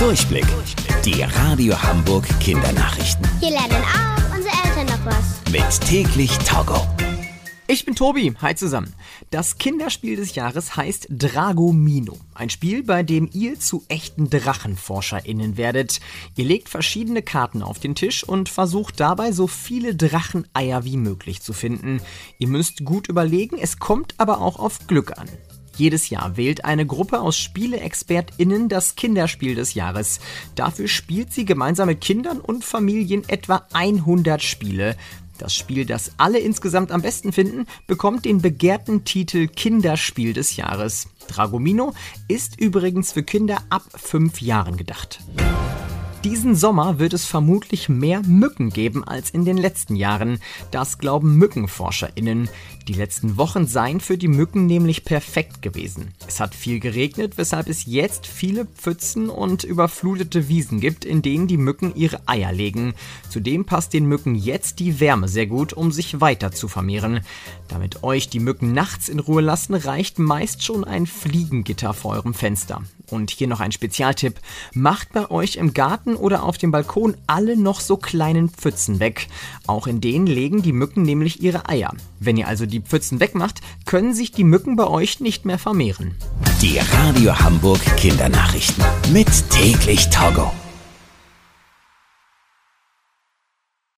Durchblick. Die Radio Hamburg Kindernachrichten. Hier lernen auch unsere Eltern noch was. Mit täglich Togo. Ich bin Tobi, hi zusammen. Das Kinderspiel des Jahres heißt Dragomino. Ein Spiel, bei dem ihr zu echten DrachenforscherInnen werdet. Ihr legt verschiedene Karten auf den Tisch und versucht dabei so viele Dracheneier wie möglich zu finden. Ihr müsst gut überlegen, es kommt aber auch auf Glück an. Jedes Jahr wählt eine Gruppe aus SpieleexpertInnen das Kinderspiel des Jahres. Dafür spielt sie gemeinsam mit Kindern und Familien etwa 100 Spiele. Das Spiel, das alle insgesamt am besten finden, bekommt den begehrten Titel Kinderspiel des Jahres. Dragomino ist übrigens für Kinder ab 5 Jahren gedacht. Diesen Sommer wird es vermutlich mehr Mücken geben als in den letzten Jahren. Das glauben MückenforscherInnen. Die letzten Wochen seien für die Mücken nämlich perfekt gewesen. Es hat viel geregnet, weshalb es jetzt viele Pfützen und überflutete Wiesen gibt, in denen die Mücken ihre Eier legen. Zudem passt den Mücken jetzt die Wärme sehr gut, um sich weiter zu vermehren. Damit euch die Mücken nachts in Ruhe lassen, reicht meist schon ein Fliegengitter vor eurem Fenster. Und hier noch ein Spezialtipp. Macht bei euch im Garten oder auf dem Balkon alle noch so kleinen Pfützen weg. Auch in denen legen die Mücken nämlich ihre Eier. Wenn ihr also die Pfützen wegmacht, können sich die Mücken bei euch nicht mehr vermehren. Die Radio Hamburg Kindernachrichten. Mit täglich Togo.